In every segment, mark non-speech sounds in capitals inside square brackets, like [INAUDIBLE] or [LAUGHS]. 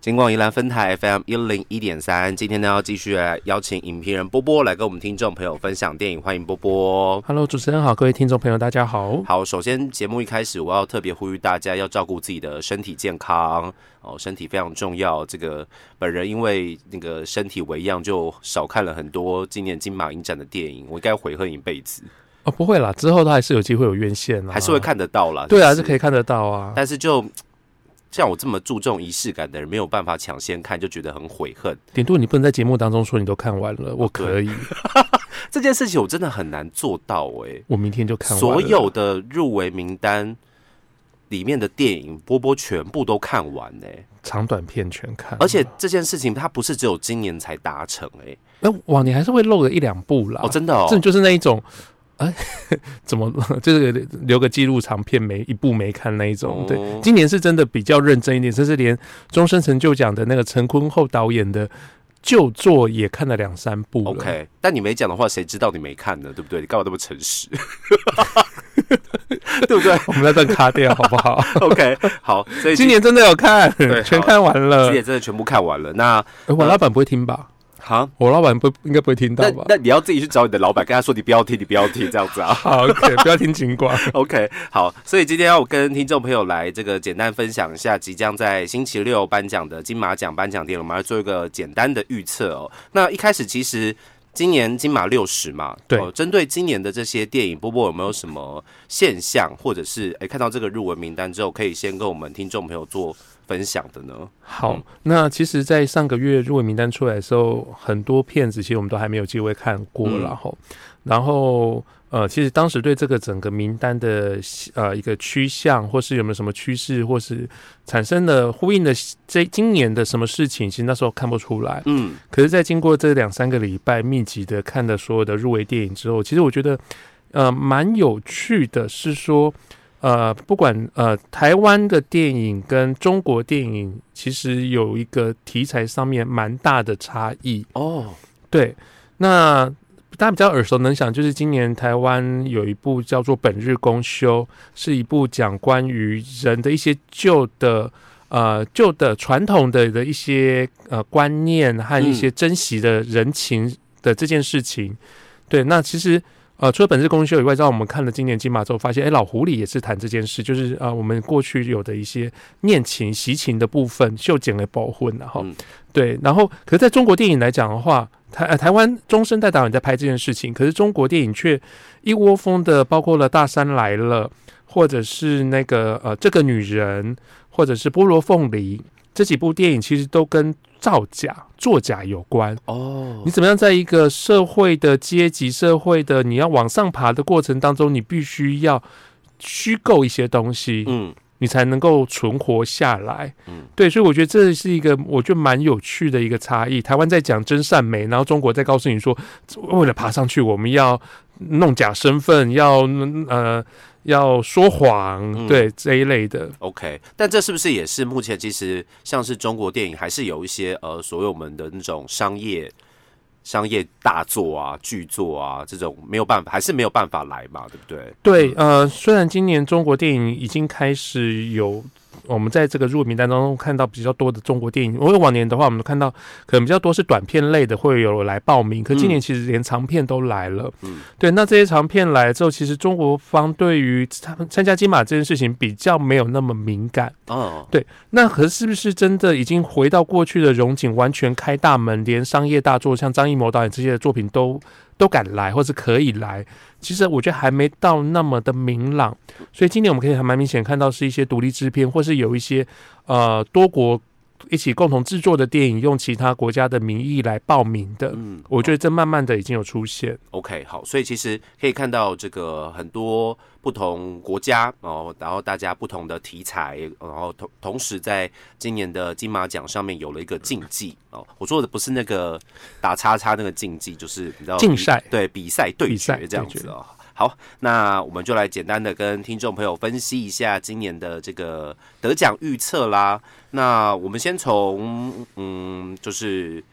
金广宜兰分台 FM 一零一点三，今天呢要继续来邀请影评人波波来跟我们听众朋友分享电影，欢迎波波。Hello，主持人好，各位听众朋友，大家好。好，首先节目一开始，我要特别呼吁大家要照顾自己的身体健康哦，身体非常重要。这个本人因为那个身体为恙，就少看了很多今年金马影展的电影，我应该悔恨一辈子。哦，不会啦，之后他还是有机会有院线啊，还是会。看得到啦。对啊，就是可以看得到啊。但是就像我这么注重仪式感的人，没有办法抢先看，就觉得很悔恨。顶多你不能在节目当中说你都看完了，我可以，[LAUGHS] 这件事情我真的很难做到哎、我明天就看完了。所有的入围名单里面的电影，波波全部都看完哎、长短片全看，而且这件事情它不是只有今年才达成哎、那、哇，你还是会漏了一两部啦。哦，真的哦。这，就是那一种，哎、[LAUGHS] 怎么 [LAUGHS] 就是留个记录长片没一部没看那一种。哦对，今年是真的比较认真一点，甚至连终身成就奖的那个陈坤厚导演的旧作也看了两三部了。OK，但你没讲的话，谁知道你没看呢？对不对？你干嘛那么诚实？[LAUGHS] 对不对我们那段卡掉好不好？？OK，好，所以今年真的有看对，全看完了今。年真的全部看完了。那哎我老板不会听吧？好，我老板不应该不会听到吧？那你要自己去找你的老板，跟他说你不要听，你不要听，这样子啊。[LAUGHS] 好，OK，不要听警广。[LAUGHS] OK，好，所以今天要跟听众朋友来这个简单分享一下即将在星期六颁奖的金马奖颁奖典礼，我们来做一个简单的预测哦。那一开始其实今年金马六十嘛，对哦针对今年的这些电影，波波有没有什么现象，或者是诶看到这个入围名单之后，可以先跟我们听众朋友做分享的呢？好嗯，那其实，在上个月入围名单出来的时候，很多片子其实我们都还没有机会看过，嗯然后，然后，呃，其实当时对这个整个名单的呃一个趋向，或是有没有什么趋势，或是产生的呼应的这今年的什么事情，其实那时候看不出来。嗯，可是，在经过这两三个礼拜密集的看的所有的入围电影之后，其实我觉得，呃，蛮有趣的是说，呃，不管呃台湾的电影跟中国电影，其实有一个题材上面蛮大的差异。哦，对，那大家比较耳熟能详，就是今年台湾有一部叫做《本日公休》，是一部讲关于人的一些旧的。呃，旧的传统的的一些呃观念和一些珍惜的人情的这件事情，对，那其实呃，除了本次公休以外，让我们看了今年金马之后，发现，哎，老狐狸也是谈这件事，就是呃，我们过去有的一些念情、习情的部分，秀剪了保混，然后、嗯。对，然后可是在中国电影来讲的话，台、呃、台湾中生代导演在拍这件事情，可是中国电影却一窝蜂的，包括了《大山来了》，或者是那个呃这个女人，或者是《菠萝凤梨》这几部电影，其实都跟造假、作假有关。哦你，怎么样在一个社会的阶级、社会的你要往上爬的过程当中，你必须要虚构一些东西，嗯你才能够存活下来。嗯对，所以我觉得这是一个我觉得蛮有趣的一个差异。台湾在讲真善美，然后中国在告诉你说，为了爬上去，我们要弄假身份，要呃要说谎，嗯对这一类的。OK，但这是不是也是目前其实像是中国电影，还是有一些呃所有我们的那种商业商业大作啊、巨作啊这种没有办法，还是没有办法来嘛，对不对？对，呃，虽然今年中国电影已经开始有我们在这个入围名单当中看到比较多的中国电影，因为往年的话，我们都看到可能比较多是短片类的会有来报名，可今年其实连长片都来了。嗯对，那这些长片来之后，其实中国方对于参参加金马这件事情比较没有那么敏感。哦，对那可是不是真的已经回到过去的荣景，完全开大门，连商业大作像张艺谋导演这些的作品都都敢来，或是可以来？其实我觉得还没到那么的明朗，所以今年我们可以还蛮明显看到是一些独立制片，或是有一些呃多国一起共同制作的电影，用其他国家的名义来报名的。嗯，我觉得这慢慢的已经有出现。OK，好，所以其实可以看到这个很多不同国家哦，然后大家不同的题材，然后同同时在今年的金马奖上面有了一个竞技哦。我说的不是那个打叉叉那个竞技，就是你知道竞赛对比赛对决这样子哦。好，那我们就来简单的跟听众朋友分析一下今年的这个得奖预测啦。那我们先从嗯，就是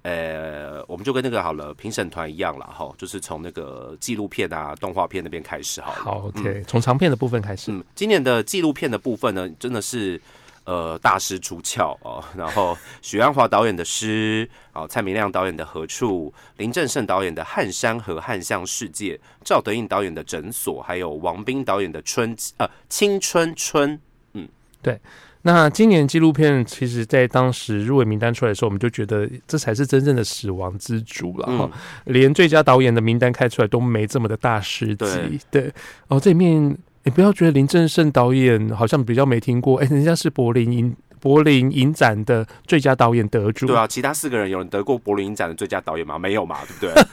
呃，我们就跟那个好了，评审团一样了哈，就是从那个纪录片啊、动画片那边开始好了。好，OK，从长片的部分开始。嗯，今年的纪录片的部分呢，真的是呃大师出鞘哦，然后许鞍华导演的诗哦，蔡明亮导演的何处，林正盛导演的汉山和汉象世界，赵德胤导演的诊所，还有王斌导演的春呃青春春，嗯，对那今年纪录片，其实在当时入围名单出来的时候，我们就觉得这才是真正的死亡之组了哈、嗯连最佳导演的名单开出来都没这么的大师级。对。对，哦，这里面你不要觉得林正盛导演好像比较没听过，哎、人家是柏林影柏林影展的最佳导演得主。对啊，其他四个人有人得过柏林影展的最佳导演吗？没有嘛，对不对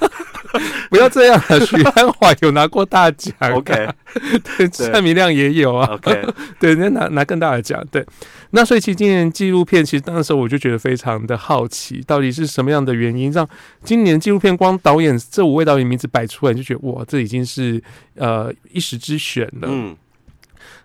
[LAUGHS] 不要这样啊！许鞍华有拿过大奖啊？OK [LAUGHS] 对，蔡明亮也有啊。OK，[LAUGHS] 对，人家拿拿更大的奖，对。那所以其实今年纪录片，其实当时候我就觉得非常的好奇，到底是什么样的原因让今年纪录片光导演这五位导演名字摆出来，就觉得哇，这已经是呃一时之选了。嗯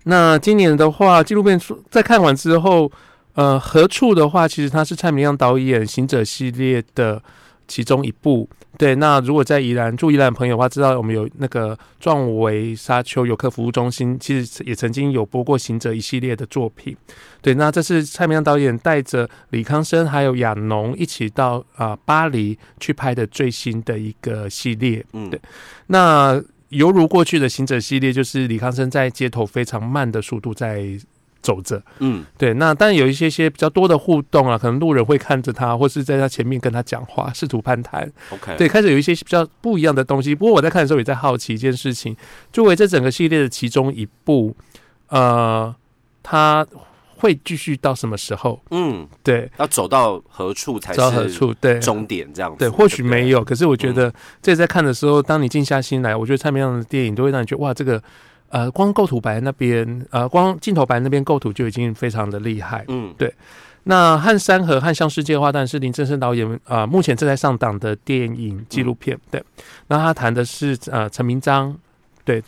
那今年的话，纪录片出在看完之后，呃，何处的话，其实它是蔡明亮导演《行者》系列的其中一部。对，那如果在宜兰住宜兰朋友的话，知道我们有那个壮维沙丘游客服务中心，其实也曾经有播过《行者》一系列的作品。对，那这是蔡明亮导演带着李康生还有亚农一起到啊、呃巴黎去拍的最新的一个系列。嗯，对那犹如过去的行者系列，就是李康生在街头非常慢的速度在走着。嗯对，那但有一些些比较多的互动啊，可能路人会看着他，或是在他前面跟他讲话，试图攀谈。，OK，对，开始有一些比较不一样的东西。不过我在看的时候也在好奇一件事情，作为这整个系列的其中一部，呃，他会继续到什么时候？嗯，对，要走到何处才知道何处？对，终点这样子？对，或许没有，可是我觉得这在看的时候，当你静下心来，我觉得蔡明亮的电影都会让你觉得哇，这个呃，光构图白那边，呃，光镜头白那边构图就已经非常的厉害。嗯对那汉山和汉象世界的话，当然是林正盛导演啊、呃目前正在上档的电影纪录片。对，那他谈的是呃陈明章，对。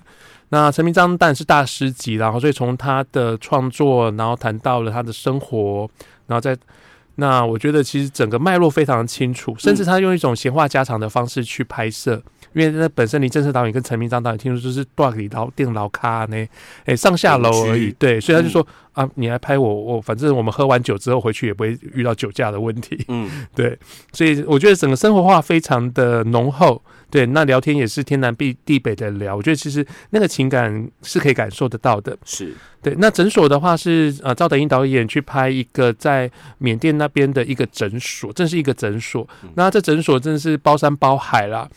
那陈明章当然是大师级，然后所以从他的创作，然后谈到了他的生活，然后再那我觉得其实整个脉络非常清楚，甚至他用一种闲话家常的方式去拍摄，因为那本身林正盛导演跟陈明章导演听说就是断里老电脑咖呢，哎上下楼而已，对，所以他就说、啊，你来拍我，我反正我们喝完酒之后回去也不会遇到酒驾的问题，嗯。[LAUGHS] 对，所以我觉得整个生活化非常的浓厚。对，那聊天也是天南地地北的聊，我觉得其实那个情感是可以感受得到的。是。对，那诊所的话是呃赵德英导演去拍一个在缅甸那边的一个诊所，这是一个诊所。那这诊所真的是包山包海啦，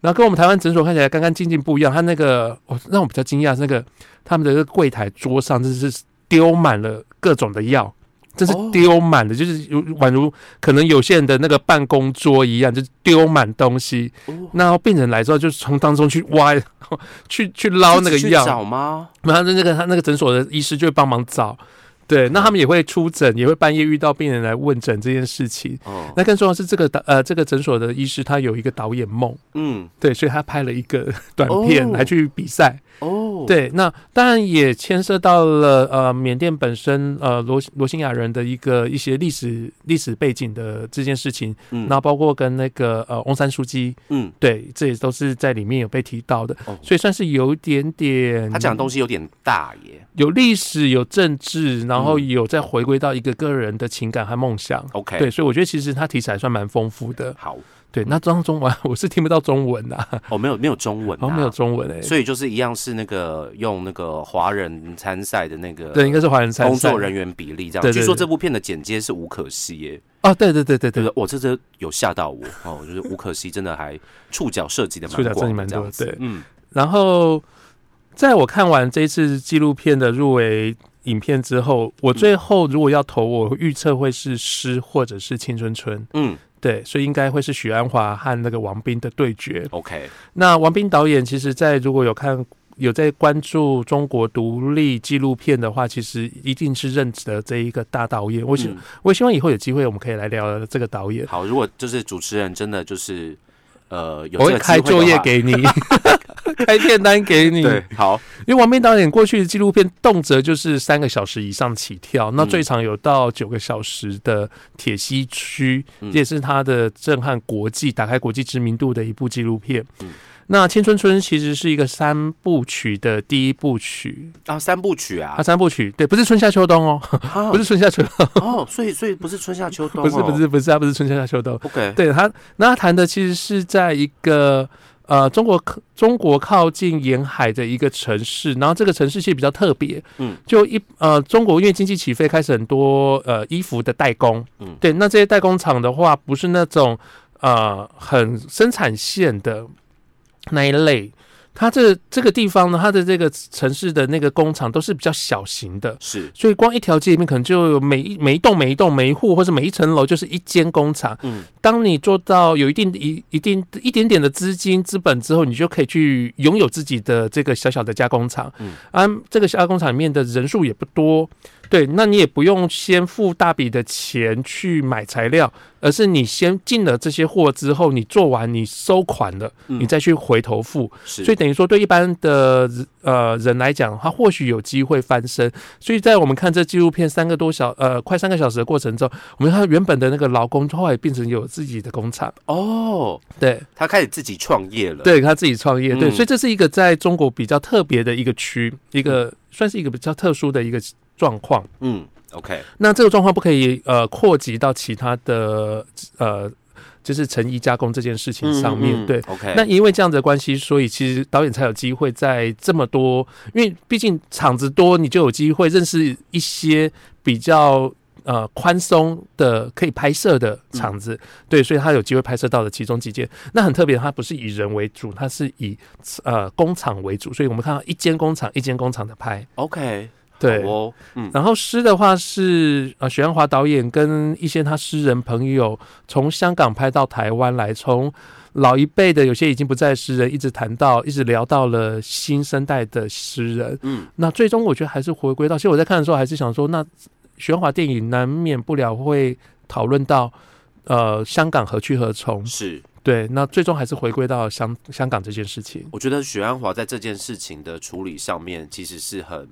然后跟我们台湾诊所看起来干干净净不一样。他那个我让我比较惊讶是那个他们的那个柜台桌上真是丢满了各种的药。真是哦丢满的，就是有宛如可能有些人的那个办公桌一样，就是丢满东西。哦，那病人来之后，就从当中去挖，[LAUGHS] 去去捞那个药，找吗？然后那个他那个诊所的医师就会帮忙找，对，那他们也会出诊，也会半夜遇到病人来问诊这件事情。哦，那更重要的是，这个导呃这个诊所的医师他有一个导演梦，嗯，对，所以他拍了一个 [LAUGHS] 短片哦。来去比赛。哦，，对，那当然也牵涉到了呃缅甸本身呃罗罗兴亚人的一个一些历史历史背景的这件事情，嗯。那包括跟那个呃翁山书记，嗯，对，这也都是在里面有被提到的，哦。所以算是有一点点他讲的东西有点大耶。有历史、有政治，然后嗯。有再回归到一个个人的情感和梦想。OK，对，，所以我觉得其实他题材还算蛮丰富的。好，对，那当中文 [LAUGHS] 我是听不到中文啊，哦，没有没有中文、啊，然后没有中文哎、所以就是一样是那个用那个华人参赛的那个对，应该是华人参赛。工作人员比例这样。据说这部片的剪接是吴可惜耶，哦，对对对对对。对？我这这有吓到我哦，就是吴可惜真的还触角设计的触角蛮广的涉及蛮多这样子对。嗯。然后在我看完这一次纪录片的入围影片之后，我最后如果要投，我预测会是诗或者是青春春。嗯对，所以应该会是许鞍华和那个王斌的对决。，OK，那王斌导演其实，在如果有看有在关注中国独立纪录片的话，其实一定是认得这一个大导演。我希、嗯我希望以后有机会我们可以来聊聊这个导演。好，如果就是主持人真的就是呃有我会开作业给给你，[LAUGHS] 开片单给你。对，好，因为王斌导演过去的纪录片动辄就是三个小时以上起跳，那嗯。最长有到九个小时的铁西区，嗯。这也是他的震撼国际、打开国际知名度的一部纪录片。嗯那《青春春》其实是一个三部曲的第一部曲，啊，三部曲啊？啊，，三部曲对，不是春夏秋冬哦，啊。[LAUGHS] 不是春夏秋冬，哦，所以所以不是春夏秋冬、[LAUGHS] 不是不是不是，它不是春夏秋冬，，OK，对他，那他谈的其实是在一个呃中国靠中国靠近沿海的一个城市，然后这个城市其实比较特别，嗯，就一呃中国因为经济起飞，开始很多呃衣服的代工，嗯。对，那这些代工厂的话，不是那种呃很生产线的那一类。它这这个地方呢，它的这个城市的那个工厂都是比较小型的，是，所以光一条街里面可能就有每一每一栋每一栋每一户或者每一层楼就是一间工厂。嗯，当你做到有一定一一定一点点的资金资本之后，你就可以去拥有自己的这个小小的加工厂。嗯，啊，这个加工厂里面的人数也不多，对，那你也不用先付大笔的钱去买材料，而是你先进了这些货之后，你做完你收款了，嗯你再去回头付。所以等于说，对一般的呃人来讲，他或许有机会翻身。所以在我们看这纪录片三个多小呃快三个小时的过程中，我们看原本的那个劳工后来变成有自己的工厂，哦，对他开始自己创业了，，对，他自己创业，对，嗯。所以这是一个在中国比较特别的一个区，一个算是一个比较特殊的一个状况。嗯，OK，那这个状况不可以呃扩及到其他的呃，就是成衣加工这件事情上面，嗯嗯对。，OK，那因为这样子的关系，所以其实导演才有机会在这么多，因为毕竟场子多，你就有机会认识一些比较呃宽松的可以拍摄的场子，对，所以他有机会拍摄到的其中几件。那很特别，它不是以人为主，它是以呃工厂为主，所以我们看到一间工厂一间工厂的拍，OK，对。哦，嗯，然后诗的话是呃许鞍华导演跟一些他诗人朋友从香港拍到台湾来，从老一辈的有些已经不在诗人，一直谈到一直聊到了新生代的诗人。嗯，那最终我觉得还是回归到，其实我在看的时候还是想说，那许鞍华电影难免不了会讨论到呃香港何去何从。是。对，那最终还是回归到香香港这件事情。我觉得许鞍华在这件事情的处理上面，其实是很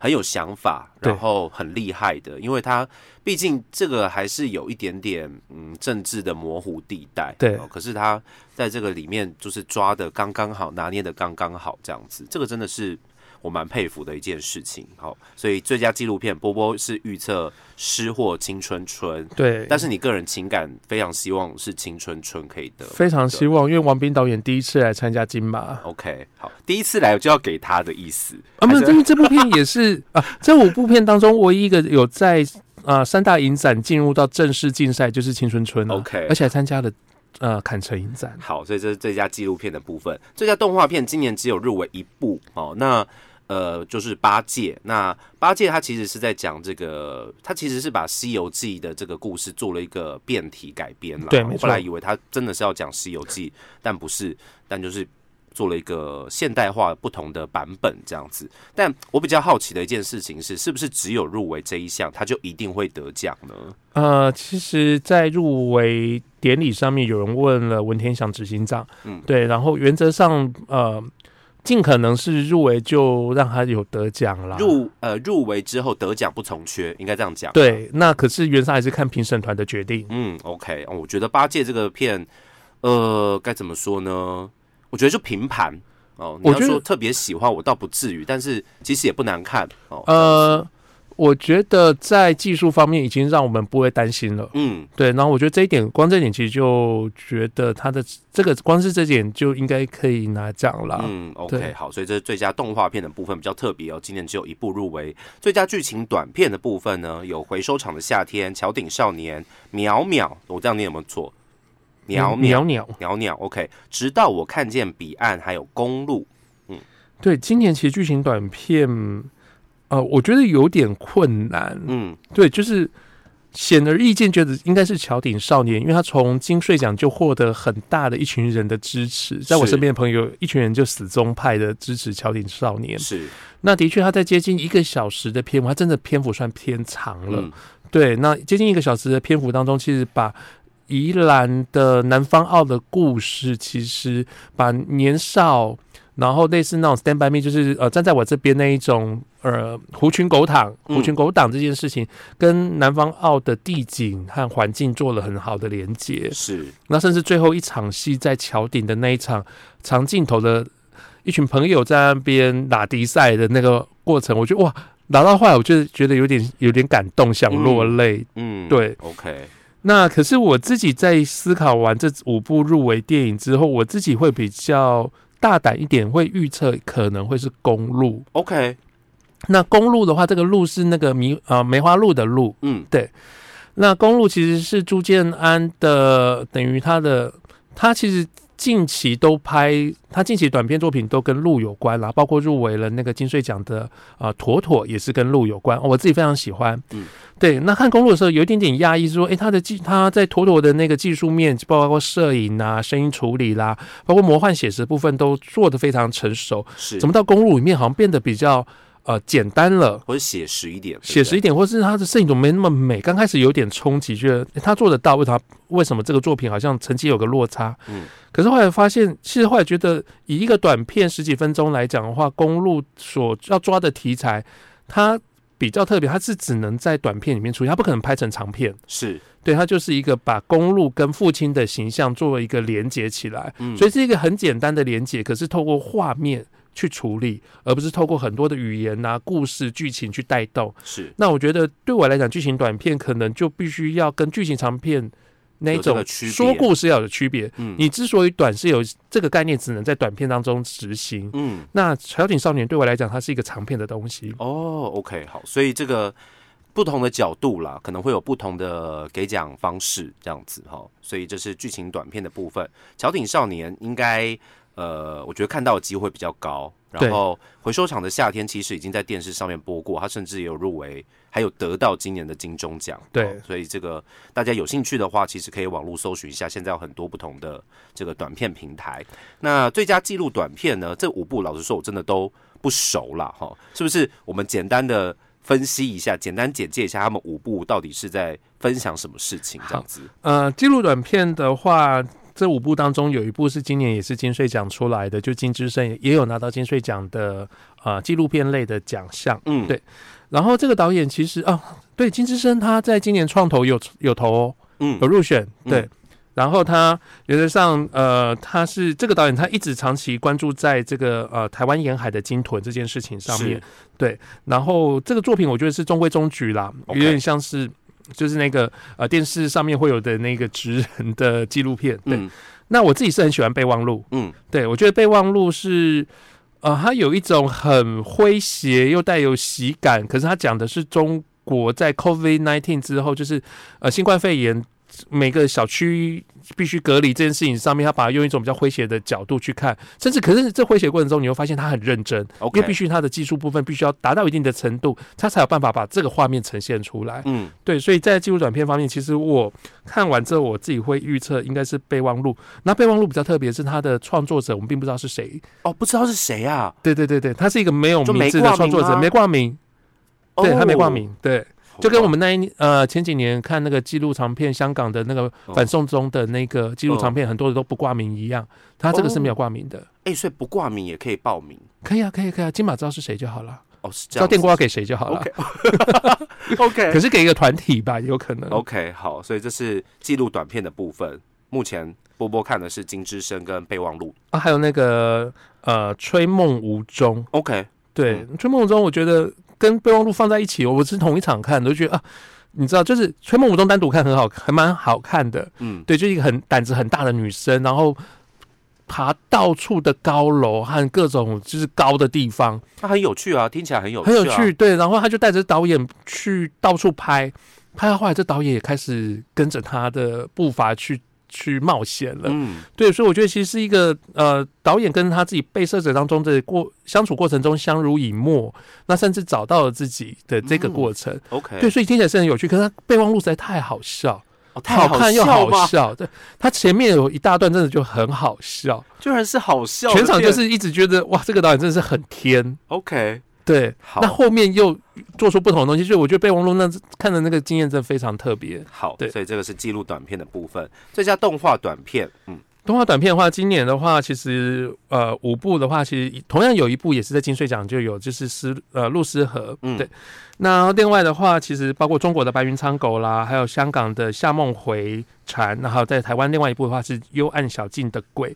很有想法，然后很厉害的，因为他毕竟这个还是有一点点嗯政治的模糊地带，对哦可是他在这个里面就是抓的刚刚好，拿捏的刚刚好，这样子，这个真的是。我蛮佩服的一件事情，好，所以最佳纪录片波波是预测失获青春春，对，但是你个人情感非常希望是青春春可以得，非常希望，因为王斌导演第一次来参加金马。OK，好，第一次来就要给他的意思啊，没有，因为这部片也是 [LAUGHS] 啊，这五部片当中唯一一个有在啊三大影展进入到正式竞赛，就是《青春春》了 OK 而且还参加了呃坎城影展。好，所以这是最佳纪录片的部分。最佳动画片今年只有入围一部哦。那呃，就是八戒。那八戒他其实是在讲这个，他其实是把《西游记》的这个故事做了一个变体改编了。对我本来以为他真的是要讲《西游记》，但不是，但就是。做了一个现代化不同的版本这样子，但我比较好奇的一件事情是，是不是只有入围这一项，他就一定会得奖呢？呃，其实，在入围典礼上面，有人问了文天祥执行长，嗯对，然后原则上呃，尽可能是入围就让他有得奖啦。入呃入围之后得奖不从缺，应该这样讲。对，那可是原则上还是看评审团的决定。嗯，OK，哦我觉得八戒这个片，呃，该怎么说呢？我觉得就平盘哦。你要说特别喜欢，我倒不至于，但是其实也不难看哦。呃，我觉得在技术方面已经让我们不会担心了。嗯，对，然后我觉得这一点，光这一点其实就觉得他的这个光是这点就应该可以拿奖了。嗯，OK，好，所以这是最佳动画片的部分比较特别哦，今年只有一部入围。最佳剧情短片的部分呢，有《回收厂的夏天》《桥顶少年》《淼淼》，我这样念有没有错？淼淼淼淼，OK。直到我看见彼岸，还有公路，嗯对，今年其实剧情短片，呃，我觉得有点困难。嗯，对，就是显而易见，觉得应该是桥顶少年，因为他从金穗奖就获得很大的一群人的支持，在我身边的朋友，一群人就死忠派的支持桥顶少年。是，那的确，他在接近一个小时的篇幅，他真的篇幅算偏长了。嗯，对，那接近一个小时的篇幅当中，其实把宜兰的南方澳的故事，其实把年少然后类似那种 Stand by Me，就是呃站在我这边那一种呃狐群狗党、嗯狐群狗党这件事情，跟南方澳的地景和环境做了很好的连接。是那甚至最后一场戏在桥顶的那一场长镜头的一群朋友在那边打迪赛的那个过程，我觉得哇，打到后来我就觉得有点有点感动，想落泪。嗯对，OK，那可是我自己在思考完这五部入围电影之后，我自己会比较大胆一点，会预测可能会是公路。OK，那公路的话，这个路是那个迷呃梅花鹿的鹿，嗯。对。那公路其实是朱建安的，等于他的他其实近期都拍，他近期短片作品都跟鹿有关啦，包括入围了那个金穗奖的啊、呃妥妥也是跟鹿有关、哦我自己非常喜欢。嗯，对。那看公路的时候有一点点讶异，是说，诶，他的技他在妥妥的那个技术面，包括摄影啊、声音处理啦，包括魔幻写实部分都做得非常成熟，是怎么到公路里面好像变得比较呃简单了？或者写实一点，对对写实一点，或是他的摄影怎么没那么美？刚开始有点冲击，觉得诶他做得到，为什么为什么这个作品好像成绩有个落差？嗯可是后来发现，其实后来觉得以一个短片十几分钟来讲的话，公路所要抓的题材，它比较特别，它是只能在短片里面出现，它不可能拍成长片。是对，它就是一个把公路跟父亲的形象作为一个连接起来，嗯所以是一个很简单的连接，可是透过画面去处理，而不是透过很多的语言啊、故事、剧情去带动。是那我觉得对我来讲，剧情短片可能就必须要跟剧情长片那种说故事要有区别。嗯你之所以短是有这个概念，只能在短片当中执行。嗯那《小景少年》对我来讲，它是一个长片的东西。哦，OK，好，所以这个不同的角度啦，可能会有不同的给奖方式，这样子哈。所以这是剧情短片的部分，《桥顶少年》应该呃，我觉得看到的机会比较高。然后《回收厂的夏天》其实已经在电视上面播过，它甚至也有入围，还有得到今年的金钟奖。对哦所以这个大家有兴趣的话，其实可以网络搜寻一下，现在有很多不同的这个短片平台。那最佳纪录短片呢？这五部老实说，我真的都不熟了，哈，是不是？我们简单的分析一下，简单简介一下他们五部到底是在分享什么事情，这样子。呃，纪录短片的话，这五部当中有一部是今年也是金穗奖出来的，就金之声也有拿到金穗奖的呃纪录片类的奖项。嗯，对然后这个导演其实啊，对金之声他在今年创投有有投哦，嗯有入选，嗯对。然后他原则上，呃，他是这个导演，他一直长期关注在这个呃台湾沿海的鲸豚这件事情上面对。然后这个作品我觉得是中规中矩啦，有点像是就是那个呃电视上面会有的那个职人的纪录片。对，嗯那我自己是很喜欢备忘录，嗯对我觉得备忘录是。呃，它有一种很诙谐又带有喜感，可是它讲的是中国在 COVID nineteen 之后，就是呃新冠肺炎每个小区必须隔离这件事情上面，他把它用一种比较诙谐的角度去看，甚至可是这诙谐过程中，你会发现他很认真因为必须他的技术部分必须要达到一定的程度，他才有办法把这个画面呈现出来。嗯对，所以在技术短片方面，其实我看完之后，我自己会预测应该是备忘录。那备忘录比较特别是它的创作者，我们并不知道是谁。哦，不知道是谁啊？对对对对，他是一个没有名字的创作者，没挂名，对哦他没挂，名，对。好就跟我们那一呃前几年看那个纪录长片，香港的那个哦反送中的那个纪录长片，很多的都不挂名一样，他这个是没有挂名的。哎，所以不挂名也可以报名可以啊，可以可以啊，金马知道是谁就好了，哦，是这知道样子。电锅要给谁就好了。[LAUGHS] OK OK 可是给一个团体吧，有可能。OK，好，所以这是记录短片的部分。目前波波看的是《金之声》跟《备忘录啊，还有那个呃，吹梦无踪，》。OK，对，吹梦无踪，我觉得跟备忘录放在一起，我是同一场看的，我就觉得啊，你知道，就是吹梦无踪单独看很好，还蛮好看的。嗯，对，就一个很胆子很大的女生，然后爬到处的高楼和各种就是高的地方，它很有趣啊，听起来很有趣、啊，很有趣。对，然后他就带着导演去到处拍，拍到后来，这导演也开始跟着他的步伐去去冒险了。嗯，对，所以我觉得其实是一个呃，导演跟他自己被摄者当中的过相处过程中相濡以沫，那甚至找到了自己的这个过程。OK，对，所以听起来是很有趣，可是他备忘录实在太好笑，哦，太好看又？好笑。对，他前面有一大段真的就很好笑，居然是好笑，全场就是一直觉得哇，这个导演真的是很天。OK。对，那后面又做出不同的东西，所以我觉得备忘录那看的那个经验真的非常特别。好，对所以这个是记录短片的部分。这叫动画短片，嗯，动画短片的话，今年的话，其实呃五部的话，其实同样有一部也是在金穗奖就有，就是诗呃露丝河，嗯对。那另外的话，其实包括中国的白云苍狗啦，还有香港的夏梦回蝉，然后在台湾另外一部的话是幽暗小径的鬼，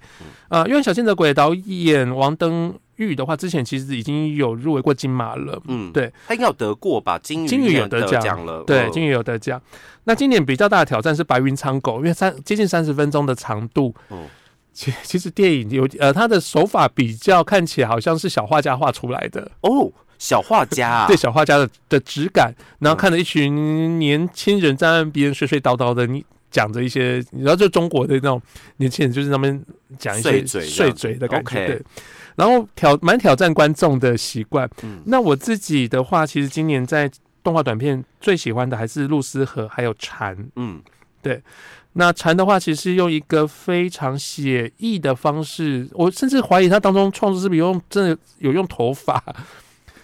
呃，幽暗小径的鬼导演王登玉的话，之前其实已经有入围过金马了，嗯，对，他应该有得过吧？金鱼金鱼有得得奖了，对，嗯金鱼有得奖。那今年比较大的挑战是白云苍狗，因为三接近三十分钟的长度。嗯其其实电影有呃，他的手法比较看起来好像是小画家画出来的，哦，小画家啊，[LAUGHS] 对小画家的的质感，然后看着一群年轻人在那边睡睡叨叨的，你讲着一些，你知道就中国的那种年轻人就是那边讲一些碎嘴碎嘴的感觉。然后挑蛮挑战观众的习惯。嗯。那我自己的话，其实今年在动画短片最喜欢的还是露丝和还有蝉。嗯，对。那蝉的话，其实用一个非常写意的方式，我甚至怀疑它当中创作是不是有用真的有用头发，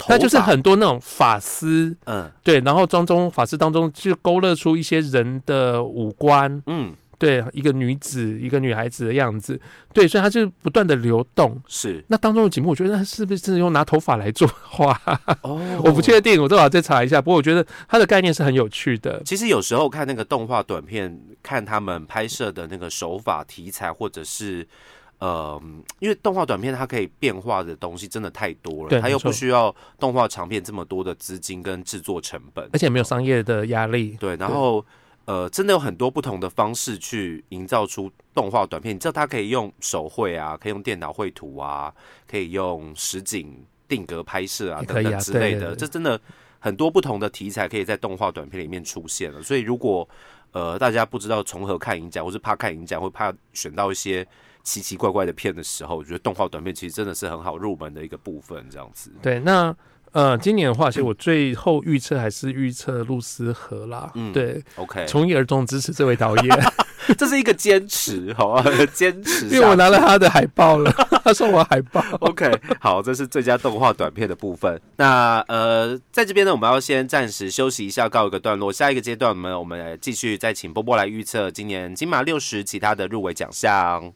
那就是很多那种发丝，嗯。对，然后当中发丝当中就勾勒出一些人的五官，嗯对，一个女子一个女孩子的样子，对，所以它就不断的流动。是那当中的节目，我觉得它是不是真的用拿头发来作画？哦我不确定，我都要再查一下。不过我觉得它的概念是很有趣的。其实有时候看那个动画短片，看他们拍摄的那个手法、题材，或者是呃，因为动画短片它可以变化的东西真的太多了，它又不需要动画长片这么多的资金跟制作成本，而且没有商业的压力。对，然后呃，真的有很多不同的方式去营造出动画短片。你知道，它可以用手绘啊，可以用电脑绘图啊，可以用实景定格拍摄啊等等之类的。这真的很多不同的题材可以在动画短片里面出现了。所以如果呃大家不知道从何看影展，或是怕看影展，或怕选到一些奇奇怪怪的片的时候，我觉得动画短片其实真的是很好入门的一个部分。这样子，对，那呃，今年的话，其实我最后预测还是预测露丝河啦。嗯对，OK，从一而终支持这位导演，[LAUGHS] [LAUGHS] 这是一个坚持，好吧，坚持。因为我拿了他的海报了，[LAUGHS] 他送我海报。OK，好，这是最佳动画短片的部分。那呃，在这边呢，我们要先暂时休息一下，告一个段落。下一个阶段，我们我们来继续再请波波来预测今年金马六十其他的入围奖项。